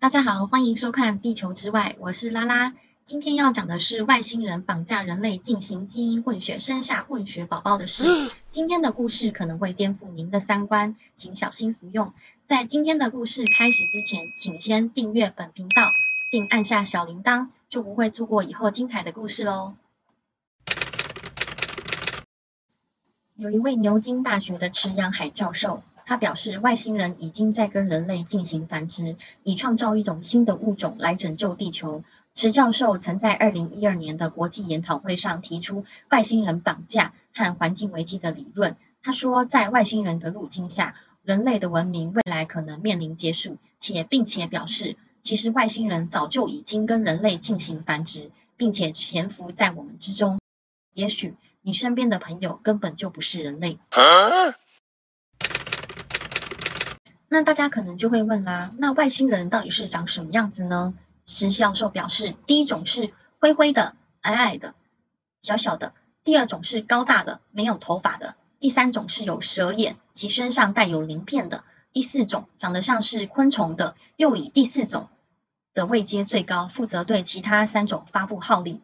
大家好，欢迎收看《地球之外》，我是拉拉。今天要讲的是外星人绑架人类进行基因混血，生下混血宝宝的事。今天的故事可能会颠覆您的三观，请小心服用。在今天的故事开始之前，请先订阅本频道，并按下小铃铛，就不会错过以后精彩的故事喽。有一位牛津大学的池阳海教授。他表示，外星人已经在跟人类进行繁殖，以创造一种新的物种来拯救地球。池教授曾在二零一二年的国际研讨会上提出外星人绑架和环境危机的理论。他说，在外星人的入侵下，人类的文明未来可能面临结束，且并且表示，其实外星人早就已经跟人类进行繁殖，并且潜伏在我们之中。也许你身边的朋友根本就不是人类。那大家可能就会问啦，那外星人到底是长什么样子呢？石教授表示，第一种是灰灰的、矮矮的、小小的；第二种是高大的、没有头发的；第三种是有蛇眼，其身上带有鳞片的；第四种长得像是昆虫的，又以第四种的位阶最高，负责对其他三种发布号令。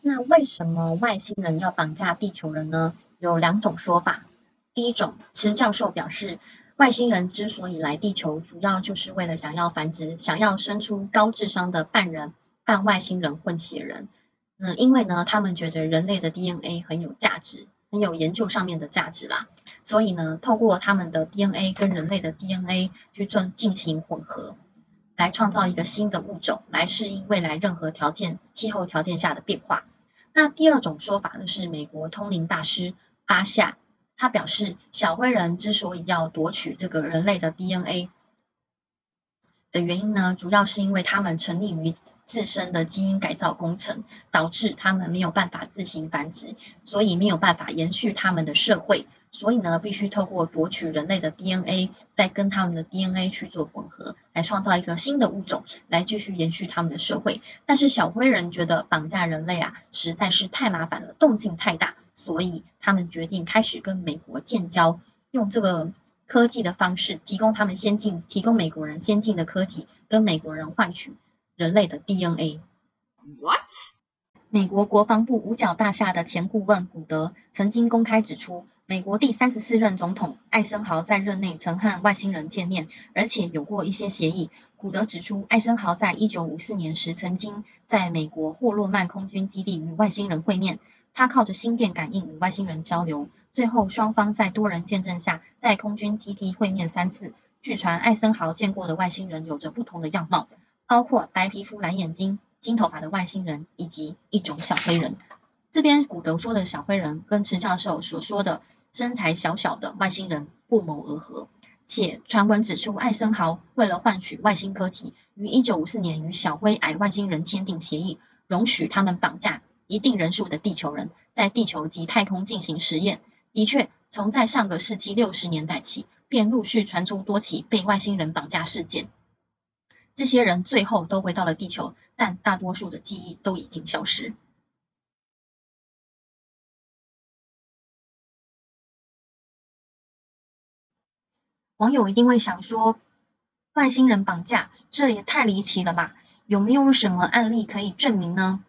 那为什么外星人要绑架地球人呢？有两种说法。第一种，池教授表示，外星人之所以来地球，主要就是为了想要繁殖，想要生出高智商的半人半外星人混血人。嗯，因为呢，他们觉得人类的 DNA 很有价值，很有研究上面的价值啦，所以呢，透过他们的 DNA 跟人类的 DNA 去做进行混合，来创造一个新的物种，来适应未来任何条件、气候条件下的变化。那第二种说法呢，是美国通灵大师阿夏。他表示，小灰人之所以要夺取这个人类的 DNA 的原因呢，主要是因为他们沉溺于自身的基因改造工程，导致他们没有办法自行繁殖，所以没有办法延续他们的社会，所以呢，必须透过夺取人类的 DNA，再跟他们的 DNA 去做混合，来创造一个新的物种，来继续延续他们的社会。但是小灰人觉得绑架人类啊，实在是太麻烦了，动静太大。所以他们决定开始跟美国建交，用这个科技的方式提供他们先进，提供美国人先进的科技，跟美国人换取人类的 DNA。What？美国国防部五角大厦的前顾问古德曾经公开指出，美国第三十四任总统艾森豪在任内曾和外星人见面，而且有过一些协议。古德指出，艾森豪在一九五四年时曾经在美国霍洛曼空军基地与外星人会面。他靠着心电感应与外星人交流，最后双方在多人见证下，在空军基地会面三次。据传，艾森豪见过的外星人有着不同的样貌，包括白皮肤、蓝眼睛、金头发的外星人，以及一种小黑人。这边古德说的小黑人，跟池教授所说的身材小小的外星人不谋而合。且传闻指出，艾森豪为了换取外星科技，于一九五四年与小灰矮外星人签订协议，容许他们绑架。一定人数的地球人在地球及太空进行实验。的确，从在上个世纪六十年代起，便陆续传出多起被外星人绑架事件。这些人最后都回到了地球，但大多数的记忆都已经消失。网友一定会想说，外星人绑架，这也太离奇了吧？有没有什么案例可以证明呢？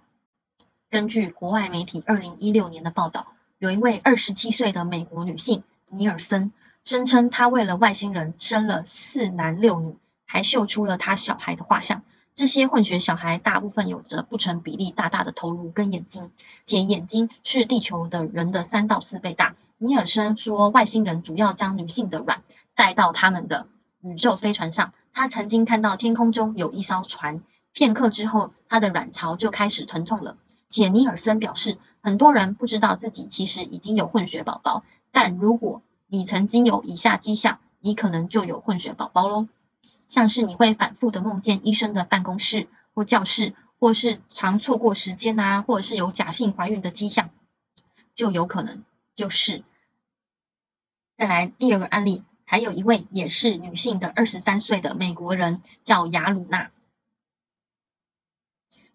根据国外媒体二零一六年的报道，有一位二十七岁的美国女性尼尔森，声称她为了外星人生了四男六女，还秀出了她小孩的画像。这些混血小孩大部分有着不成比例大大的头颅跟眼睛，且眼睛是地球的人的三到四倍大。尼尔森说，外星人主要将女性的卵带到他们的宇宙飞船上。他曾经看到天空中有一艘船，片刻之后，他的卵巢就开始疼痛了。且尼尔森表示，很多人不知道自己其实已经有混血宝宝，但如果你曾经有以下迹象，你可能就有混血宝宝喽。像是你会反复的梦见医生的办公室或教室，或是常错过时间啊，或者是有假性怀孕的迹象，就有可能就是。再来第二个案例，还有一位也是女性的二十三岁的美国人，叫雅鲁娜。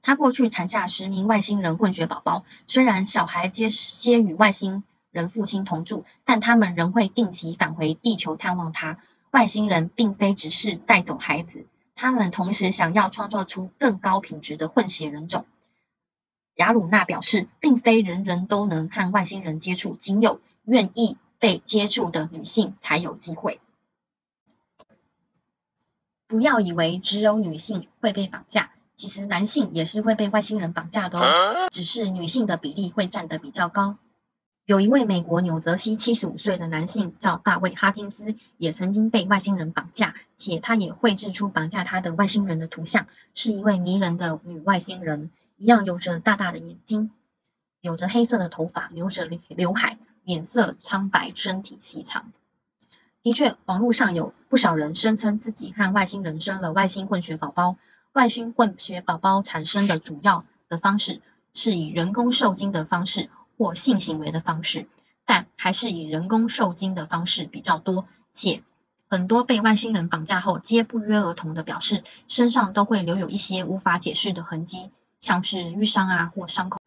他过去产下十名外星人混血宝宝，虽然小孩皆皆与外星人父亲同住，但他们仍会定期返回地球探望他。外星人并非只是带走孩子，他们同时想要创造出更高品质的混血人种。雅鲁纳表示，并非人人都能和外星人接触，仅有愿意被接触的女性才有机会。不要以为只有女性会被绑架，其实男性也是会被外星人绑架的哦，只是女性的比例会占得比较高。有一位美国纽泽西七十五岁的男性叫大卫哈金斯，也曾经被外星人绑架，且他也绘制出绑架他的外星人的图像，是一位迷人的女外星人，一样有着大大的眼睛，有着黑色的头发，留着刘海，脸色苍白，身体细长。的确，网络上有不少人声称自己和外星人生了外星混血宝宝。外星混血宝宝产生的主要的方式是以人工受精的方式。或性行为的方式，但还是以人工受精的方式比较多，且很多被外星人绑架后，皆不约而同的表示身上都会留有一些无法解释的痕迹，像是瘀伤啊或伤口。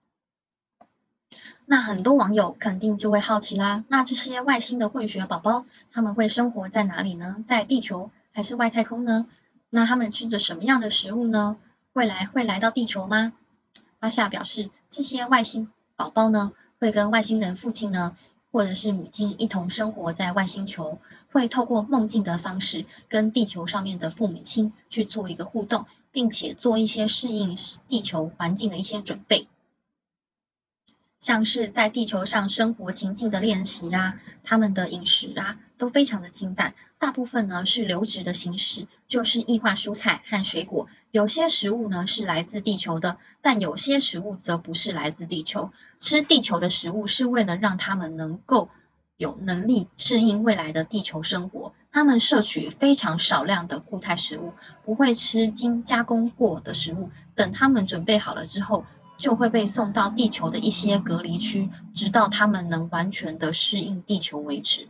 那很多网友肯定就会好奇啦，那这些外星的混血宝宝，他们会生活在哪里呢？在地球还是外太空呢？那他们吃着什么样的食物呢？未来会来到地球吗？阿夏表示，这些外星。宝宝呢，会跟外星人父亲呢，或者是母亲一同生活在外星球，会透过梦境的方式跟地球上面的父母亲去做一个互动，并且做一些适应地球环境的一些准备。像是在地球上生活情境的练习啊，他们的饮食啊都非常的清淡，大部分呢是流质的形式，就是异化蔬菜和水果。有些食物呢是来自地球的，但有些食物则不是来自地球。吃地球的食物是为了让他们能够有能力适应未来的地球生活。他们摄取非常少量的固态食物，不会吃经加工过的食物。等他们准备好了之后。就会被送到地球的一些隔离区，直到他们能完全的适应地球为止。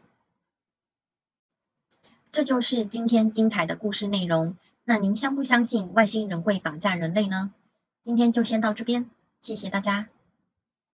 这就是今天精彩的故事内容。那您相不相信外星人会绑架人类呢？今天就先到这边，谢谢大家。